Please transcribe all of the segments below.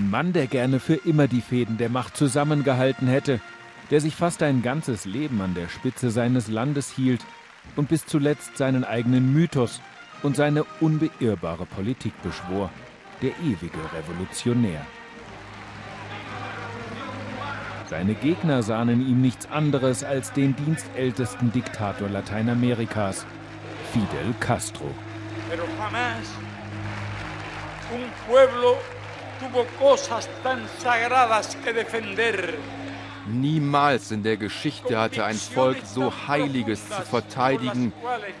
Ein Mann, der gerne für immer die Fäden der Macht zusammengehalten hätte, der sich fast ein ganzes Leben an der Spitze seines Landes hielt und bis zuletzt seinen eigenen Mythos und seine unbeirrbare Politik beschwor, der ewige Revolutionär. Seine Gegner sahen in ihm nichts anderes als den dienstältesten Diktator Lateinamerikas, Fidel Castro. Pero jamás un pueblo tuvo cosas tan sagradas que defender. Niemals in der Geschichte hatte ein Volk so Heiliges zu verteidigen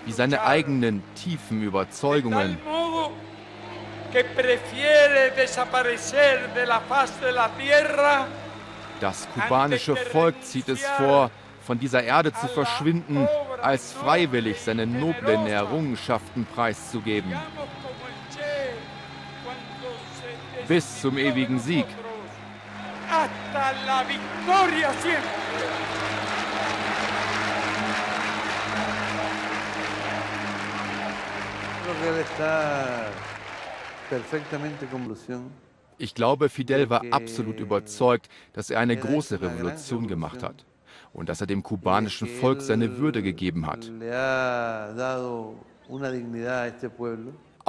wie seine eigenen tiefen Überzeugungen. Das kubanische Volk zieht es vor, von dieser Erde zu verschwinden, als freiwillig seine noblen Errungenschaften preiszugeben. Bis zum ewigen Sieg. Hasta la victoria siempre. Ich glaube, Fidel war absolut überzeugt, dass er eine große Revolution gemacht hat und dass er dem kubanischen Volk seine Würde gegeben hat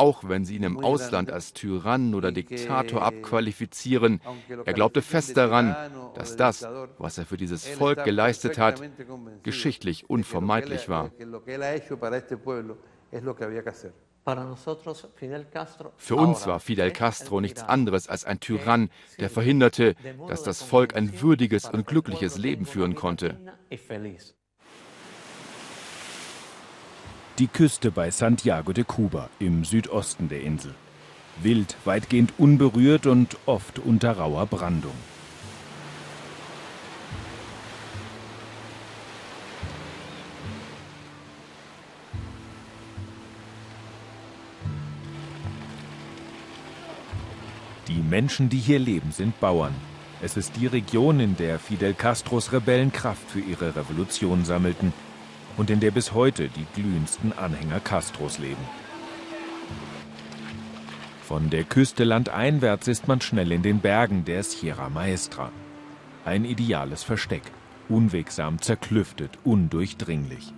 auch wenn sie ihn im Ausland als Tyrann oder Diktator abqualifizieren. Er glaubte fest daran, dass das, was er für dieses Volk geleistet hat, geschichtlich unvermeidlich war. Für uns war Fidel Castro nichts anderes als ein Tyrann, der verhinderte, dass das Volk ein würdiges und glückliches Leben führen konnte. Die Küste bei Santiago de Cuba im Südosten der Insel. Wild, weitgehend unberührt und oft unter rauer Brandung. Die Menschen, die hier leben, sind Bauern. Es ist die Region, in der Fidel Castros Rebellen Kraft für ihre Revolution sammelten und in der bis heute die glühendsten Anhänger Castros leben. Von der Küste landeinwärts ist man schnell in den Bergen der Sierra Maestra. Ein ideales Versteck, unwegsam zerklüftet, undurchdringlich.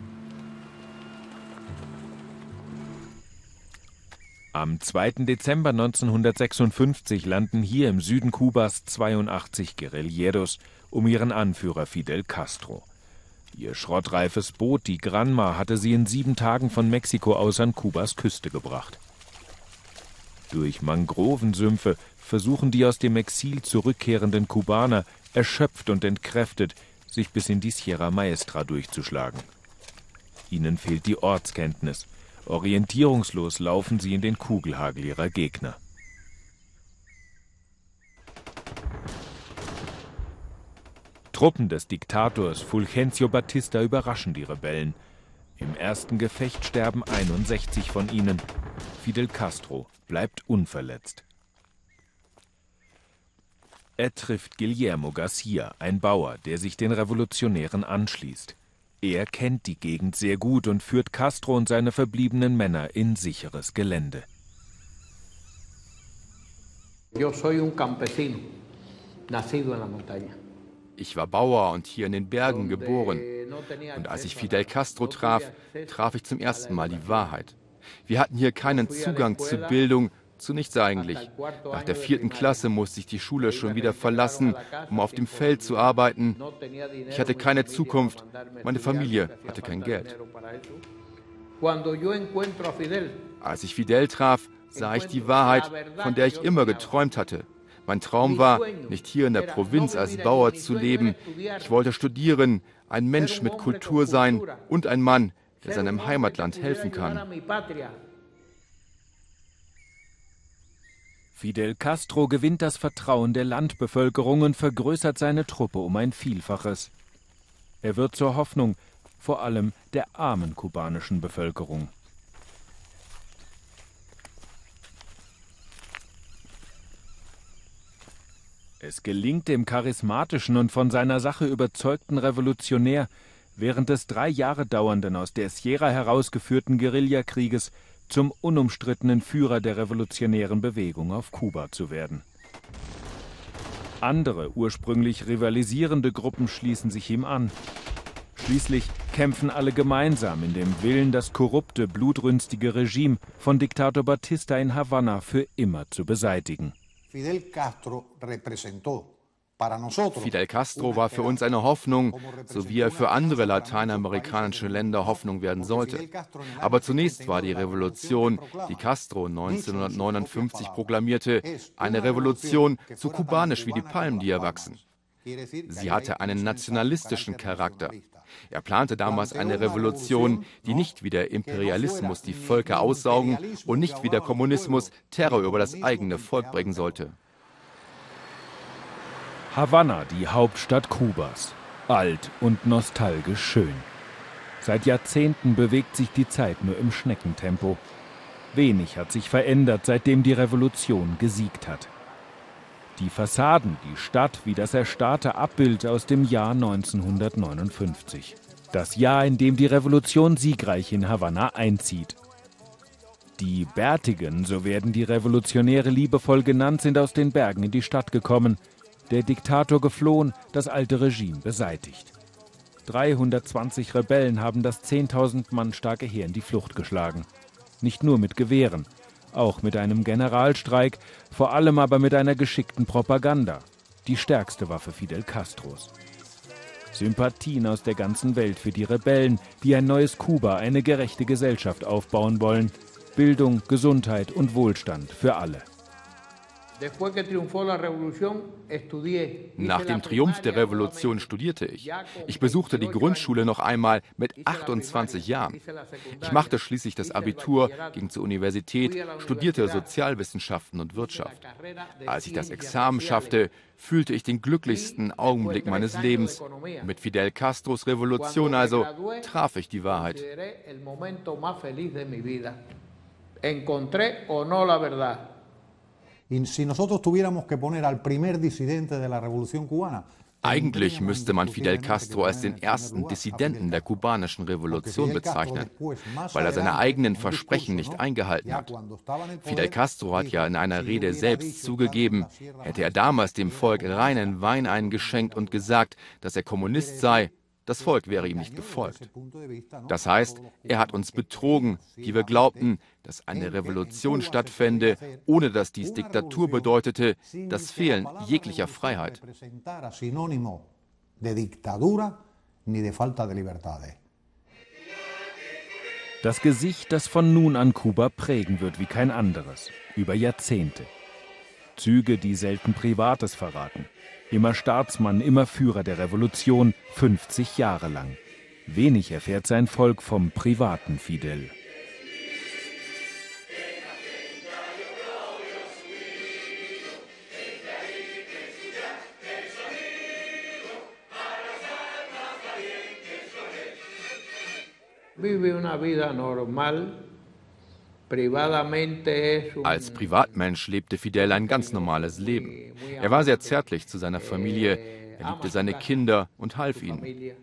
Am 2. Dezember 1956 landen hier im Süden Kubas 82 Guerilleros um ihren Anführer Fidel Castro. Ihr schrottreifes Boot, die Granma, hatte sie in sieben Tagen von Mexiko aus an Kubas Küste gebracht. Durch Mangrovensümpfe versuchen die aus dem Exil zurückkehrenden Kubaner, erschöpft und entkräftet, sich bis in die Sierra Maestra durchzuschlagen. Ihnen fehlt die Ortskenntnis. Orientierungslos laufen sie in den Kugelhagel ihrer Gegner. Truppen des Diktators Fulgencio Batista überraschen die Rebellen. Im ersten Gefecht sterben 61 von ihnen. Fidel Castro bleibt unverletzt. Er trifft Guillermo Garcia, ein Bauer, der sich den Revolutionären anschließt. Er kennt die Gegend sehr gut und führt Castro und seine verbliebenen Männer in sicheres Gelände. Yo soy un campesino, nacido en la montaña. Ich war Bauer und hier in den Bergen geboren. Und als ich Fidel Castro traf, traf ich zum ersten Mal die Wahrheit. Wir hatten hier keinen Zugang zu Bildung, zu nichts eigentlich. Nach der vierten Klasse musste ich die Schule schon wieder verlassen, um auf dem Feld zu arbeiten. Ich hatte keine Zukunft. Meine Familie hatte kein Geld. Als ich Fidel traf, sah ich die Wahrheit, von der ich immer geträumt hatte. Mein Traum war, nicht hier in der Provinz als Bauer zu leben. Ich wollte studieren, ein Mensch mit Kultur sein und ein Mann, der seinem Heimatland helfen kann. Fidel Castro gewinnt das Vertrauen der Landbevölkerung und vergrößert seine Truppe um ein Vielfaches. Er wird zur Hoffnung, vor allem der armen kubanischen Bevölkerung. Es gelingt dem charismatischen und von seiner Sache überzeugten Revolutionär, während des drei Jahre dauernden aus der Sierra herausgeführten Guerillakrieges zum unumstrittenen Führer der revolutionären Bewegung auf Kuba zu werden. Andere, ursprünglich rivalisierende Gruppen schließen sich ihm an. Schließlich kämpfen alle gemeinsam in dem Willen, das korrupte, blutrünstige Regime von Diktator Batista in Havanna für immer zu beseitigen. Fidel Castro war für uns eine Hoffnung, so wie er für andere lateinamerikanische Länder Hoffnung werden sollte. Aber zunächst war die Revolution, die Castro 1959 proklamierte, eine Revolution so kubanisch wie die Palmen, die erwachsen. Sie hatte einen nationalistischen Charakter. Er plante damals eine Revolution, die nicht wie der Imperialismus die Völker aussaugen und nicht wie der Kommunismus Terror über das eigene Volk bringen sollte. Havanna, die Hauptstadt Kubas. Alt und nostalgisch schön. Seit Jahrzehnten bewegt sich die Zeit nur im Schneckentempo. Wenig hat sich verändert, seitdem die Revolution gesiegt hat. Die Fassaden, die Stadt wie das erstarrte Abbild aus dem Jahr 1959. Das Jahr, in dem die Revolution siegreich in Havanna einzieht. Die Bärtigen, so werden die Revolutionäre liebevoll genannt, sind aus den Bergen in die Stadt gekommen – der Diktator geflohen, das alte Regime beseitigt. 320 Rebellen haben das 10.000 Mann starke Heer in die Flucht geschlagen. Nicht nur mit Gewehren, auch mit einem Generalstreik, vor allem aber mit einer geschickten Propaganda. Die stärkste Waffe Fidel Castros. Sympathien aus der ganzen Welt für die Rebellen, die ein neues Kuba, eine gerechte Gesellschaft aufbauen wollen. Bildung, Gesundheit und Wohlstand für alle. Nach dem Triumph der Revolution studierte ich. Ich besuchte die Grundschule noch einmal mit 28 Jahren. Ich machte schließlich das Abitur, ging zur Universität, studierte Sozialwissenschaften und Wirtschaft. Als ich das Examen schaffte, fühlte ich den glücklichsten Augenblick meines Lebens. Mit Fidel Castros Revolution also traf ich die Wahrheit. Encontré o no la verdad. Eigentlich müsste man Fidel Castro als den ersten Dissidenten der kubanischen Revolution bezeichnen, weil er seine eigenen Versprechen nicht eingehalten hat. Fidel Castro hat ja in einer Rede selbst zugegeben, hätte er damals dem Volk reinen Wein eingeschenkt und gesagt, dass er Kommunist sei, das Volk wäre ihm nicht gefolgt. Das heißt, er hat uns betrogen, die wir glaubten, dass eine Revolution stattfände, ohne dass dies Diktatur bedeutete, das Fehlen jeglicher Freiheit. Das Gesicht, das von nun an Kuba prägen wird wie kein anderes, über Jahrzehnte. Züge, die selten Privates verraten. Immer Staatsmann, immer Führer der Revolution, 50 Jahre lang. Wenig erfährt sein Volk vom privaten Fidel. Vive una vida normal als Privatmensch lebte Fidel ein ganz normales Leben. Er war sehr zärtlich zu seiner Familie, er liebte seine Kinder und half ihnen.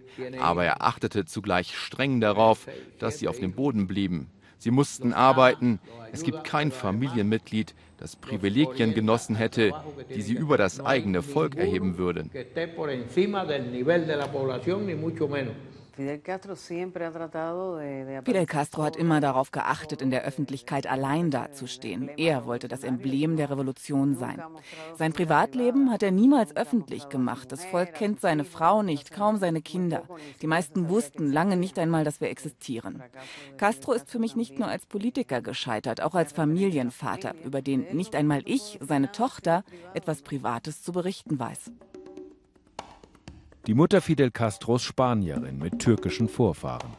Aber er achtete zugleich streng darauf, dass sie auf dem Boden blieben. Sie mussten arbeiten. Es gibt kein Familienmitglied, das Privilegien genossen hätte, die sie über das eigene Volk erheben würden. Fidel Castro hat immer darauf geachtet, in der Öffentlichkeit allein dazustehen. Er wollte das Emblem der Revolution sein. Sein Privatleben hat er niemals öffentlich gemacht. Das Volk kennt seine Frau nicht, kaum seine Kinder. Die meisten wussten lange nicht einmal, dass wir existieren. Castro ist für mich nicht nur als Politiker gescheitert, auch als Familienvater, über den nicht einmal ich, seine Tochter, etwas Privates zu berichten weiß. Die Mutter Fidel Castros Spanierin mit türkischen Vorfahren.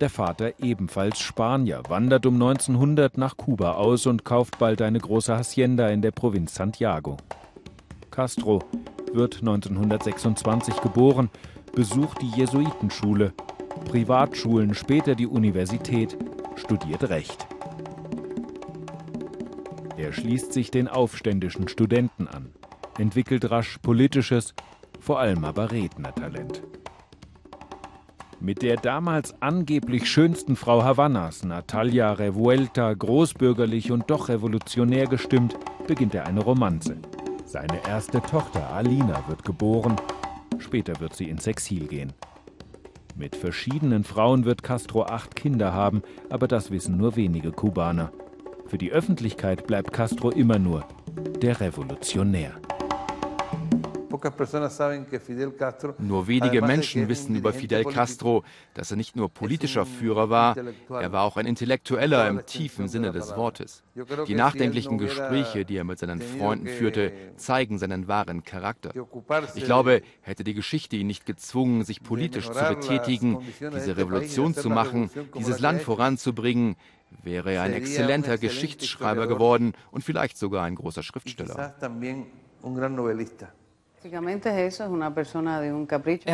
Der Vater ebenfalls Spanier, wandert um 1900 nach Kuba aus und kauft bald eine große Hacienda in der Provinz Santiago. Castro wird 1926 geboren, besucht die Jesuitenschule, Privatschulen, später die Universität, studiert Recht. Er schließt sich den aufständischen Studenten an, entwickelt rasch politisches, vor allem aber Rednertalent. Mit der damals angeblich schönsten Frau Havannas, Natalia Revuelta, großbürgerlich und doch revolutionär gestimmt, beginnt er eine Romanze. Seine erste Tochter Alina wird geboren. Später wird sie ins Exil gehen. Mit verschiedenen Frauen wird Castro acht Kinder haben, aber das wissen nur wenige Kubaner. Für die Öffentlichkeit bleibt Castro immer nur der Revolutionär. Nur wenige Menschen wissen über Fidel Castro, dass er nicht nur politischer Führer war, er war auch ein Intellektueller im tiefen Sinne des Wortes. Die nachdenklichen Gespräche, die er mit seinen Freunden führte, zeigen seinen wahren Charakter. Ich glaube, hätte die Geschichte ihn nicht gezwungen, sich politisch zu betätigen, diese Revolution zu machen, dieses Land voranzubringen, wäre er ein exzellenter Geschichtsschreiber geworden und vielleicht sogar ein großer Schriftsteller. Er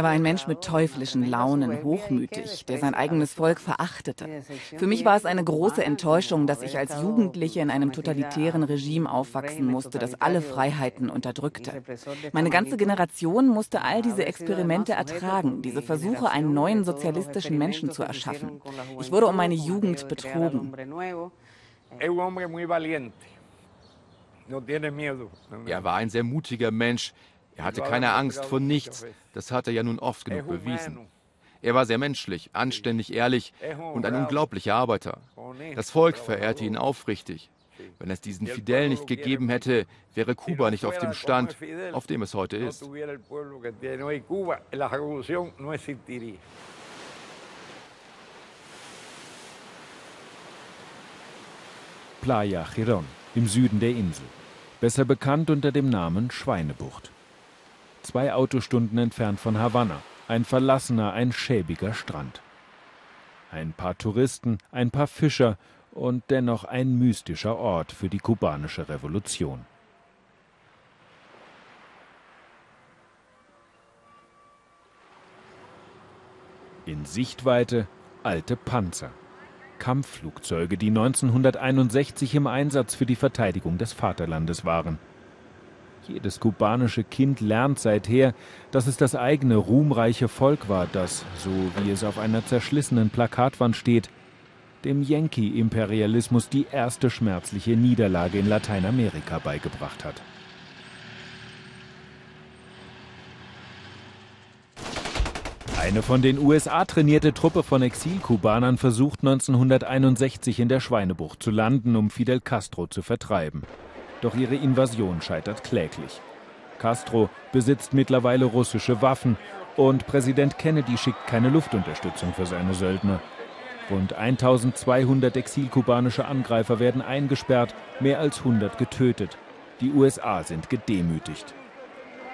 war ein Mensch mit teuflischen Launen, hochmütig, der sein eigenes Volk verachtete. Für mich war es eine große Enttäuschung, dass ich als Jugendliche in einem totalitären Regime aufwachsen musste, das alle Freiheiten unterdrückte. Meine ganze Generation musste all diese Experimente ertragen, diese Versuche, einen neuen sozialistischen Menschen zu erschaffen. Ich wurde um meine Jugend betrogen. Er war ein sehr mutiger Mensch. Er hatte keine Angst vor nichts, das hat er ja nun oft genug bewiesen. Er war sehr menschlich, anständig, ehrlich und ein unglaublicher Arbeiter. Das Volk verehrte ihn aufrichtig. Wenn es diesen Fidel nicht gegeben hätte, wäre Kuba nicht auf dem Stand, auf dem es heute ist. Playa Girón im Süden der Insel, besser bekannt unter dem Namen Schweinebucht zwei Autostunden entfernt von Havanna, ein verlassener, ein schäbiger Strand. Ein paar Touristen, ein paar Fischer und dennoch ein mystischer Ort für die kubanische Revolution. In Sichtweite alte Panzer, Kampfflugzeuge, die 1961 im Einsatz für die Verteidigung des Vaterlandes waren. Jedes kubanische Kind lernt seither, dass es das eigene ruhmreiche Volk war, das, so wie es auf einer zerschlissenen Plakatwand steht, dem Yankee-Imperialismus die erste schmerzliche Niederlage in Lateinamerika beigebracht hat. Eine von den USA trainierte Truppe von Exilkubanern versucht 1961 in der Schweinebucht zu landen, um Fidel Castro zu vertreiben. Doch ihre Invasion scheitert kläglich. Castro besitzt mittlerweile russische Waffen und Präsident Kennedy schickt keine Luftunterstützung für seine Söldner. Rund 1200 exilkubanische Angreifer werden eingesperrt, mehr als 100 getötet. Die USA sind gedemütigt.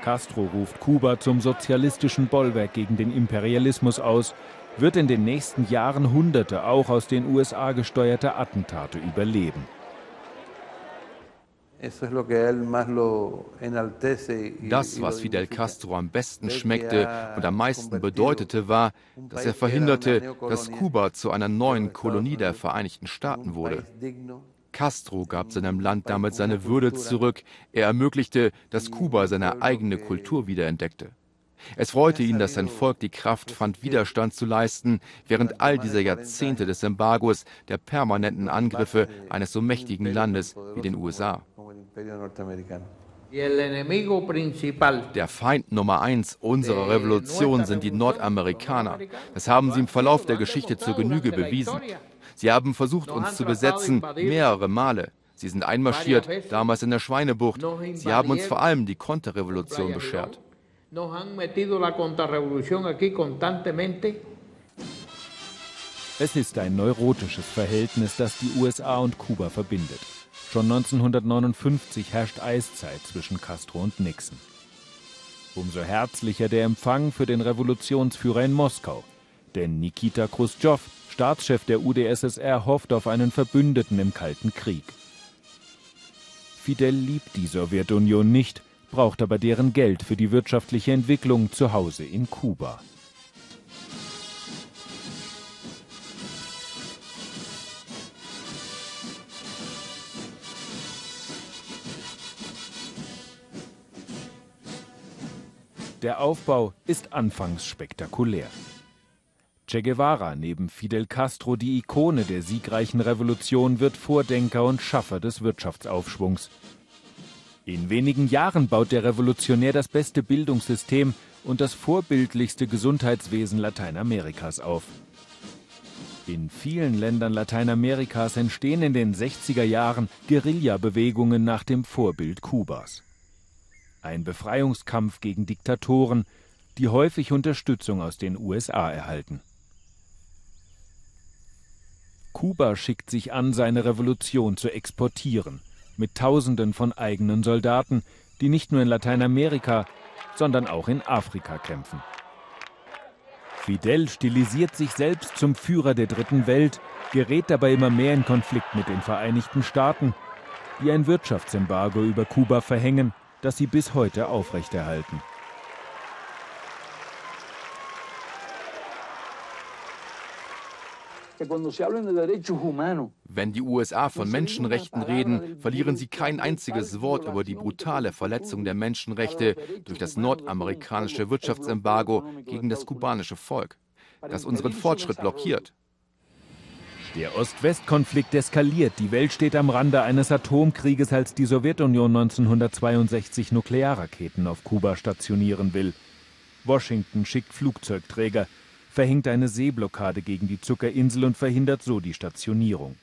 Castro ruft Kuba zum sozialistischen Bollwerk gegen den Imperialismus aus, wird in den nächsten Jahren Hunderte auch aus den USA gesteuerte Attentate überleben. Das, was Fidel Castro am besten schmeckte und am meisten bedeutete, war, dass er verhinderte, dass Kuba zu einer neuen Kolonie der Vereinigten Staaten wurde. Castro gab seinem Land damit seine Würde zurück. Er ermöglichte, dass Kuba seine eigene Kultur wiederentdeckte. Es freute ihn, dass sein Volk die Kraft fand, Widerstand zu leisten, während all dieser Jahrzehnte des Embargos, der permanenten Angriffe eines so mächtigen Landes wie den USA. Der Feind Nummer eins unserer Revolution sind die Nordamerikaner. Das haben sie im Verlauf der Geschichte zur Genüge bewiesen. Sie haben versucht, uns zu besetzen, mehrere Male. Sie sind einmarschiert, damals in der Schweinebucht. Sie haben uns vor allem die Konterrevolution beschert nos han metido la contrarrevolución aquí constantemente. Es ist ein neurotisches Verhältnis, das die USA und Kuba verbindet. Schon 1959 herrscht Eiszeit zwischen Castro und Nixon. Umso herzlicher der Empfang für den Revolutionsführer in Moskau. Denn Nikita Khrushchev, Staatschef der UdSSR, hofft auf einen Verbündeten im Kalten Krieg. Fidel liebt die Sowjetunion nicht braucht aber deren Geld für die wirtschaftliche Entwicklung zu Hause in Kuba. Der Aufbau ist anfangs spektakulär. Che Guevara, neben Fidel Castro die Ikone der siegreichen Revolution, wird Vordenker und Schaffer des Wirtschaftsaufschwungs. In wenigen Jahren baut der Revolutionär das beste Bildungssystem und das vorbildlichste Gesundheitswesen Lateinamerikas auf. In vielen Ländern Lateinamerikas entstehen in den 60er Jahren Guerilla-Bewegungen nach dem Vorbild Kubas. Ein Befreiungskampf gegen Diktatoren, die häufig Unterstützung aus den USA erhalten. Kuba schickt sich an, seine Revolution zu exportieren, mit Tausenden von eigenen Soldaten, die nicht nur in Lateinamerika, sondern auch in Afrika kämpfen. Fidel stilisiert sich selbst zum Führer der dritten Welt, gerät dabei immer mehr in Konflikt mit den Vereinigten Staaten, die ein Wirtschaftsembargo über Kuba verhängen, das sie bis heute aufrechterhalten. Wenn die USA von Menschenrechten reden, verlieren sie kein einziges Wort über die brutale Verletzung der Menschenrechte durch das nordamerikanische Wirtschaftsembargo gegen das kubanische Volk, das unseren Fortschritt blockiert. Der Ost-West-Konflikt eskaliert. Die Welt steht am Rande eines Atomkrieges, als die Sowjetunion 1962 Nuklearraketen auf Kuba stationieren will. Washington schickt Flugzeugträger verhängt eine Seeblockade gegen die Zuckerinsel und verhindert so die Stationierung.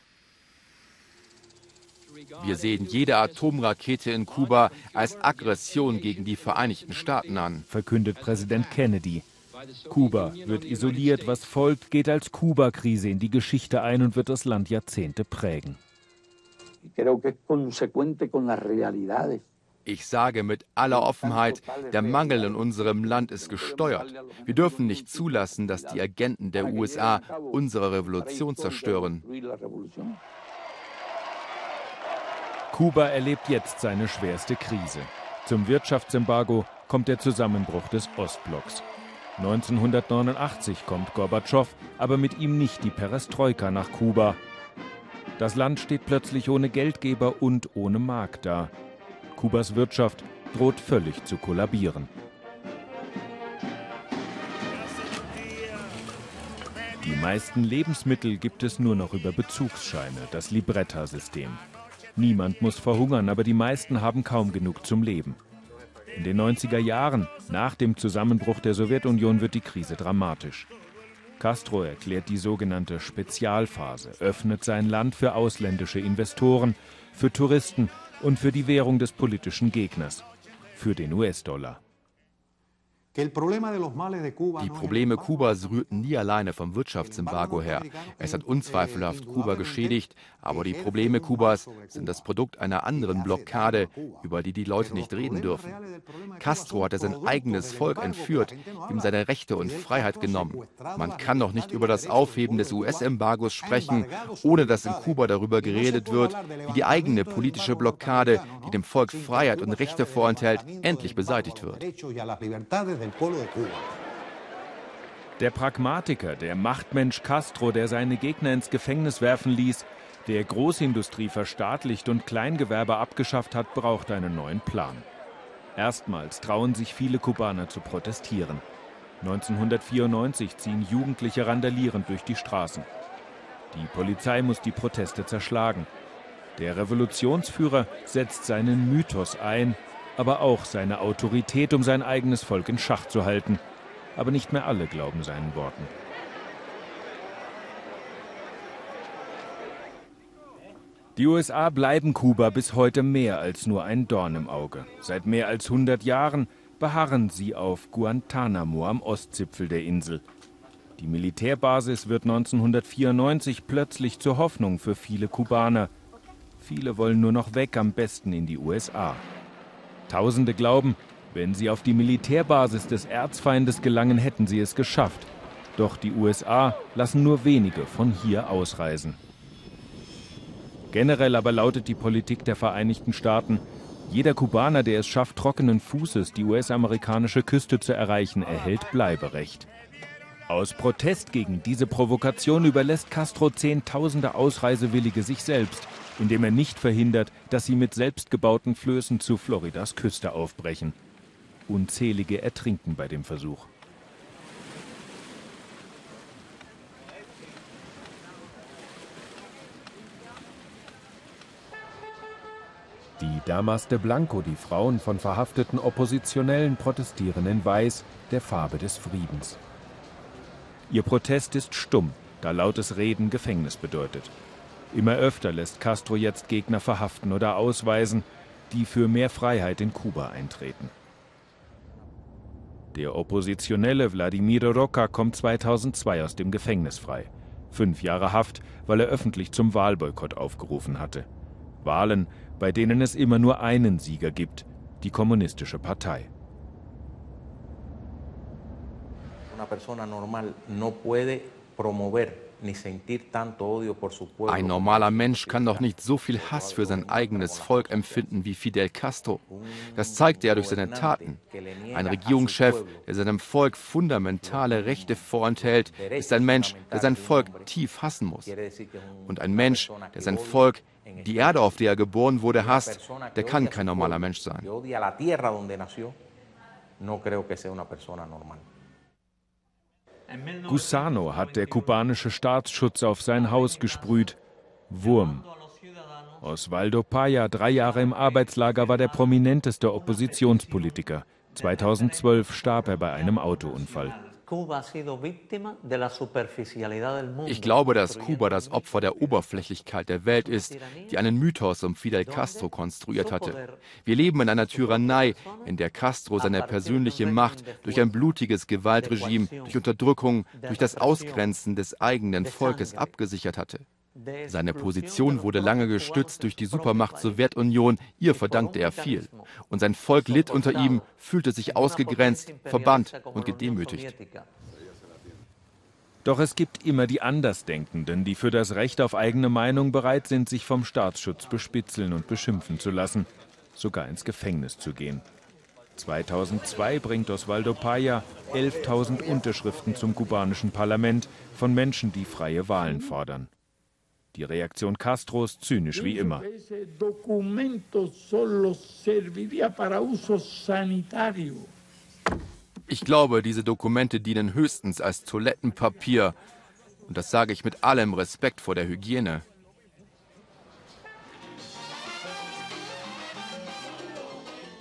Wir sehen jede Atomrakete in Kuba als Aggression gegen die Vereinigten Staaten an, verkündet Präsident Kennedy. Kuba wird isoliert, was folgt, geht als Kuba-Krise in die Geschichte ein und wird das Land Jahrzehnte prägen. Ich sage mit aller Offenheit, der Mangel in unserem Land ist gesteuert. Wir dürfen nicht zulassen, dass die Agenten der USA unsere Revolution zerstören. Kuba erlebt jetzt seine schwerste Krise. Zum Wirtschaftsembargo kommt der Zusammenbruch des Ostblocks. 1989 kommt Gorbatschow, aber mit ihm nicht die Perestroika nach Kuba. Das Land steht plötzlich ohne Geldgeber und ohne Markt da. Kubas Wirtschaft droht völlig zu kollabieren. Die meisten Lebensmittel gibt es nur noch über Bezugsscheine, das Libretta-System. Niemand muss verhungern, aber die meisten haben kaum genug zum Leben. In den 90er Jahren, nach dem Zusammenbruch der Sowjetunion, wird die Krise dramatisch. Castro erklärt die sogenannte Spezialphase, öffnet sein Land für ausländische Investoren, für Touristen und für die Währung des politischen Gegners, für den US-Dollar. Die Probleme Kubas rührten nie alleine vom Wirtschaftsembargo her. Es hat unzweifelhaft Kuba geschädigt, aber die Probleme Kubas sind das Produkt einer anderen Blockade, über die die Leute nicht reden dürfen. Castro hatte sein eigenes Volk entführt, ihm seine Rechte und Freiheit genommen. Man kann doch nicht über das Aufheben des US-Embargos sprechen, ohne dass in Kuba darüber geredet wird, wie die eigene politische Blockade, die dem Volk Freiheit und Rechte vorenthält, endlich beseitigt wird de Cuba. Der Pragmatiker, der Machtmensch Castro, der seine Gegner ins Gefängnis werfen ließ, der Großindustrie verstaatlicht und Kleingewerbe abgeschafft hat, braucht einen neuen Plan. Erstmals trauen sich viele Kubaner zu protestieren. 1994 ziehen Jugendliche randalierend durch die Straßen. Die Polizei muss die Proteste zerschlagen. Der Revolutionsführer setzt seinen Mythos ein, aber auch seine Autorität, um sein eigenes Volk in Schach zu halten. Aber nicht mehr alle glauben seinen Worten. Die USA bleiben Kuba bis heute mehr als nur ein Dorn im Auge. Seit mehr als 100 Jahren beharren sie auf Guantanamo am Ostzipfel der Insel. Die Militärbasis wird 1994 plötzlich zur Hoffnung für viele Kubaner. Viele wollen nur noch weg, am besten in die USA. Tausende glauben, wenn sie auf die Militärbasis des Erzfeindes gelangen, hätten sie es geschafft. Doch die USA lassen nur wenige von hier ausreisen. Generell aber lautet die Politik der Vereinigten Staaten, jeder Kubaner, der es schafft, trockenen Fußes die US-amerikanische Küste zu erreichen, erhält Bleiberecht. Aus Protest gegen diese Provokation überlässt Castro Zehntausende Ausreisewillige sich selbst indem er nicht verhindert, dass sie mit selbstgebauten Flößen zu Floridas Küste aufbrechen. Unzählige ertrinken bei dem Versuch. Die Damas de Blanco die Frauen von verhafteten Oppositionellen protestieren in Weiß, der Farbe des Friedens. Ihr Protest ist stumm, da lautes Reden Gefängnis bedeutet. Immer öfter lässt Castro jetzt Gegner verhaften oder ausweisen, die für mehr Freiheit in Kuba eintreten. Der Oppositionelle Vladimiro Roca kommt 2002 aus dem Gefängnis frei. Fünf Jahre Haft, weil er öffentlich zum Wahlboykott aufgerufen hatte. Wahlen, bei denen es immer nur einen Sieger gibt, die Kommunistische Partei. Una persona normal no puede promover ein normaler Mensch kann doch nicht so viel Hass für sein eigenes Volk empfinden wie Fidel Castro. Das zeigt er durch seine Taten. Ein Regierungschef, der seinem Volk fundamentale Rechte vorenthält, ist ein Mensch, der sein Volk tief hassen muss. Und ein Mensch, der sein Volk, die Erde, auf der er geboren wurde, hasst, der kann kein normaler Mensch sein. No creo que sea una persona normal. Gusano hat der kubanische Staatsschutz auf sein Haus gesprüht. Wurm. Osvaldo Paya, drei Jahre im Arbeitslager, war der prominenteste Oppositionspolitiker. 2012 starb er bei einem Autounfall. Ich glaube, dass Kuba das Opfer der Oberflächlichkeit der Welt ist, die einen Mythos um Fidel Castro konstruiert hatte. Wir leben in einer Tyrannei, in der Castro seine persönliche Macht durch ein blutiges Gewaltregime, durch Unterdrückung, durch das Ausgrenzen des eigenen Volkes abgesichert hatte. Seine Position wurde lange gestützt durch die Supermacht Sowjetunion, ihr verdankte er viel. Und sein Volk litt unter ihm, fühlte sich ausgegrenzt, verbannt und gedemütigt. Doch es gibt immer die Andersdenkenden, die für das Recht auf eigene Meinung bereit sind, sich vom Staatsschutz bespitzeln und beschimpfen zu lassen, sogar ins Gefängnis zu gehen. 2002 bringt Osvaldo Paya 11.000 Unterschriften zum kubanischen Parlament von Menschen, die freie Wahlen fordern. Die Reaktion Castros zynisch wie immer. Ich glaube, diese Dokumente dienen höchstens als Toilettenpapier. Und das sage ich mit allem Respekt vor der Hygiene.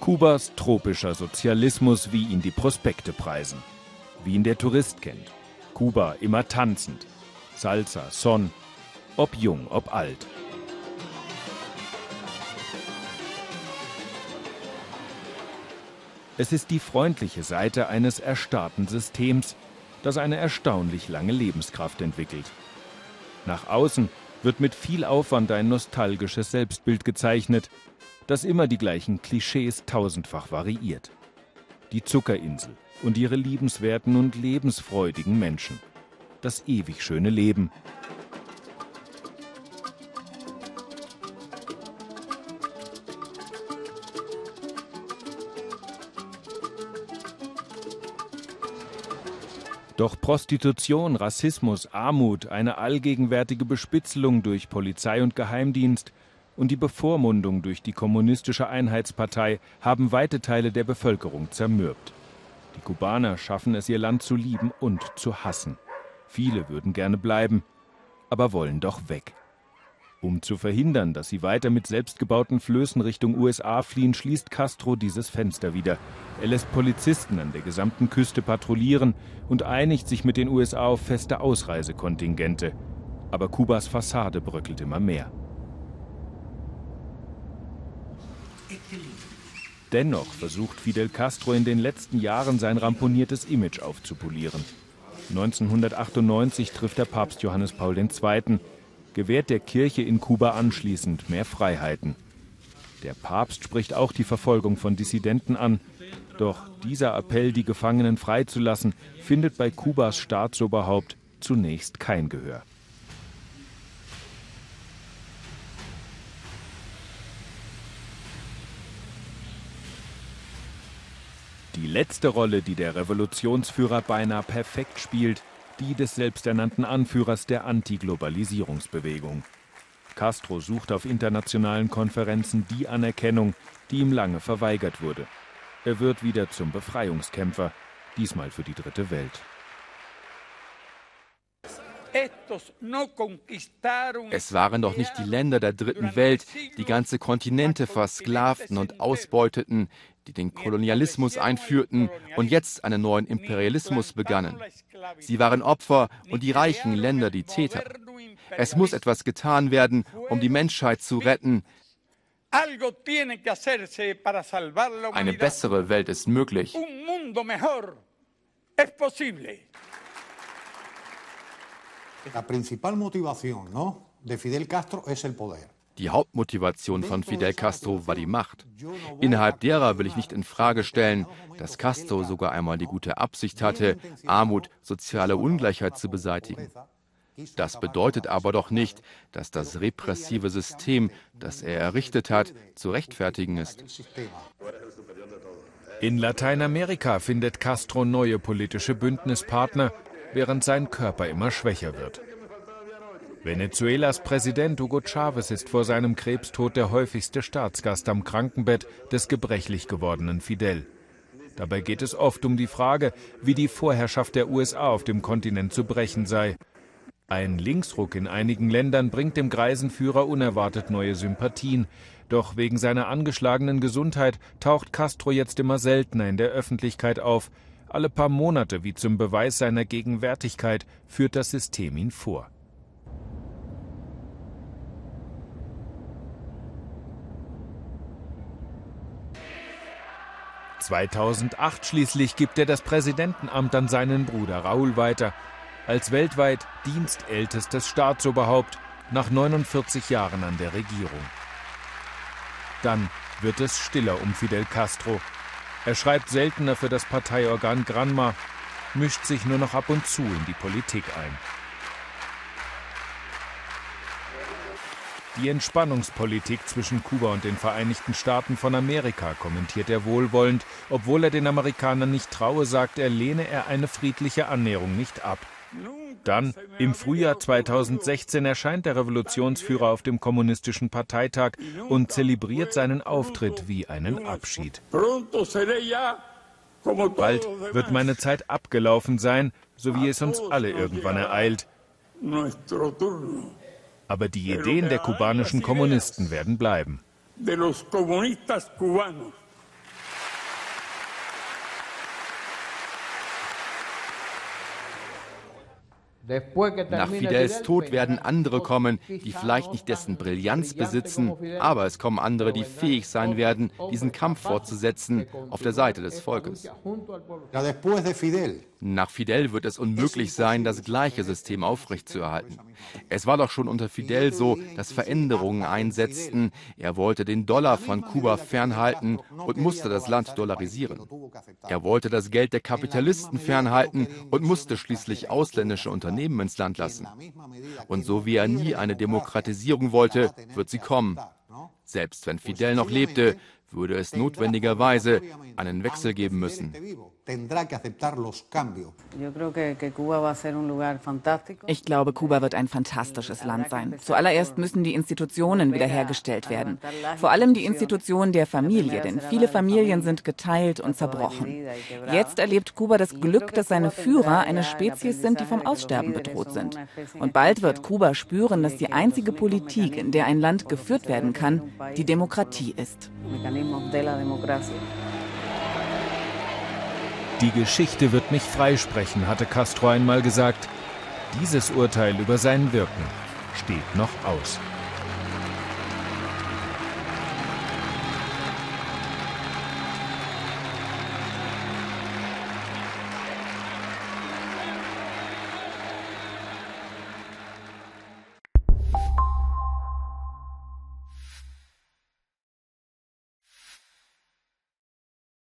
Kubas tropischer Sozialismus, wie ihn die Prospekte preisen. Wie ihn der Tourist kennt. Kuba immer tanzend. Salsa, Son, ob jung, ob alt. Es ist die freundliche Seite eines erstarrten Systems, das eine erstaunlich lange Lebenskraft entwickelt. Nach außen wird mit viel Aufwand ein nostalgisches Selbstbild gezeichnet, das immer die gleichen Klischees tausendfach variiert. Die Zuckerinsel und ihre liebenswerten und lebensfreudigen Menschen. Das ewig schöne Leben, Doch Prostitution, Rassismus, Armut, eine allgegenwärtige Bespitzelung durch Polizei und Geheimdienst und die Bevormundung durch die kommunistische Einheitspartei haben weite Teile der Bevölkerung zermürbt. Die Kubaner schaffen es, ihr Land zu lieben und zu hassen. Viele würden gerne bleiben, aber wollen doch weg. Um zu verhindern, dass sie weiter mit selbstgebauten Flößen Richtung USA fliehen, schließt Castro dieses Fenster wieder. Er lässt Polizisten an der gesamten Küste patrouillieren und einigt sich mit den USA auf feste Ausreisekontingente. Aber Kubas Fassade bröckelt immer mehr. Dennoch versucht Fidel Castro in den letzten Jahren sein ramponiertes Image aufzupolieren. 1998 trifft der Papst Johannes Paul II gewährt der Kirche in Kuba anschließend mehr Freiheiten. Der Papst spricht auch die Verfolgung von Dissidenten an. Doch dieser Appell, die Gefangenen freizulassen, findet bei Kubas Staatsoberhaupt zunächst kein Gehör. Die letzte Rolle, die der Revolutionsführer beinahe perfekt spielt, die des selbsternannten Anführers der Antiglobalisierungsbewegung. Castro sucht auf internationalen Konferenzen die Anerkennung, die ihm lange verweigert wurde. Er wird wieder zum Befreiungskämpfer, diesmal für die dritte Welt. Es waren doch nicht die Länder der dritten Welt, die ganze Kontinente versklavten und ausbeuteten, die den Kolonialismus einführten und jetzt einen neuen Imperialismus begannen. Sie waren Opfer und die reichen Länder die Täter. Es muss etwas getan werden, um die Menschheit zu retten. Eine bessere Welt ist möglich. La principal motivación ¿no? de Fidel Castro es el poder. Die Hauptmotivation von Fidel Castro war die Macht. Innerhalb derer will ich nicht in Frage stellen, dass Castro sogar einmal die gute Absicht hatte, Armut, soziale Ungleichheit zu beseitigen. Das bedeutet aber doch nicht, dass das repressive System, das er errichtet hat, zu rechtfertigen ist. In Lateinamerika findet Castro neue politische Bündnispartner, während sein Körper immer schwächer wird. Venezuelas Präsident Hugo Chavez ist vor seinem Krebstod der häufigste Staatsgast am Krankenbett des gebrechlich gewordenen Fidel. Dabei geht es oft um die Frage, wie die Vorherrschaft der USA auf dem Kontinent zu brechen sei. Ein Linksruck in einigen Ländern bringt dem Greisenführer unerwartet neue Sympathien. Doch wegen seiner angeschlagenen Gesundheit taucht Castro jetzt immer seltener in der Öffentlichkeit auf. Alle paar Monate, wie zum Beweis seiner Gegenwärtigkeit, führt das System ihn vor. 2008 schließlich gibt er das Präsidentenamt an seinen Bruder Raúl weiter, als weltweit dienstältestes Staatsoberhaupt nach 49 Jahren an der Regierung. Dann wird es stiller um Fidel Castro. Er schreibt seltener für das Parteiorgan Granma, mischt sich nur noch ab und zu in die Politik ein. Die Entspannungspolitik zwischen Kuba und den Vereinigten Staaten von Amerika kommentiert er wohlwollend. Obwohl er den Amerikanern nicht traue, sagt er, lehne er eine friedliche Annäherung nicht ab. Dann, im Frühjahr 2016, erscheint der Revolutionsführer auf dem Kommunistischen Parteitag und zelebriert seinen Auftritt wie einen Abschied. Bald wird meine Zeit abgelaufen sein, so wie es uns alle irgendwann ereilt. Aber die Ideen der kubanischen Kommunisten werden bleiben. Nach Fidels Tod werden andere kommen, die vielleicht nicht dessen Brillanz besitzen, aber es kommen andere, die fähig sein werden, diesen Kampf fortzusetzen auf der Seite des Volkes. Nach Fidel wird es unmöglich sein, das gleiche System aufrechtzuerhalten. Es war doch schon unter Fidel so, dass Veränderungen einsetzten. Er wollte den Dollar von Kuba fernhalten und musste das Land dollarisieren. Er wollte das Geld der Kapitalisten fernhalten und musste schließlich ausländische Unternehmen ins Land lassen. Und so wie er nie eine Demokratisierung wollte, wird sie kommen. Selbst wenn Fidel noch lebte, würde es notwendigerweise einen Wechsel geben müssen. Ich glaube, Kuba wird ein fantastisches Land sein. Zuallererst müssen die Institutionen wiederhergestellt werden. Vor allem die Institution der Familie, denn viele Familien sind geteilt und zerbrochen. Jetzt erlebt Kuba das Glück, dass seine Führer eine Spezies sind, die vom Aussterben bedroht sind. Und bald wird Kuba spüren, dass die einzige Politik, in der ein Land geführt werden kann, die Demokratie ist. Die Geschichte wird mich freisprechen, hatte Castro einmal gesagt. Dieses Urteil über sein Wirken steht noch aus.